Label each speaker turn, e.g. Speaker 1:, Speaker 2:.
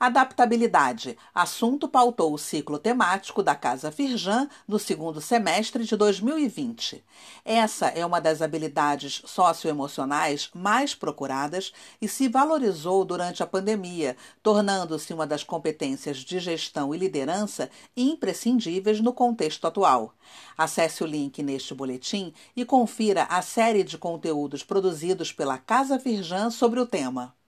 Speaker 1: Adaptabilidade. Assunto pautou o ciclo temático da Casa Firjan no segundo semestre de 2020. Essa é uma das habilidades socioemocionais mais procuradas e se valorizou durante a pandemia, tornando-se uma das competências de gestão e liderança imprescindíveis no contexto atual. Acesse o link neste boletim e confira a série de conteúdos produzidos pela Casa Firjan sobre o tema.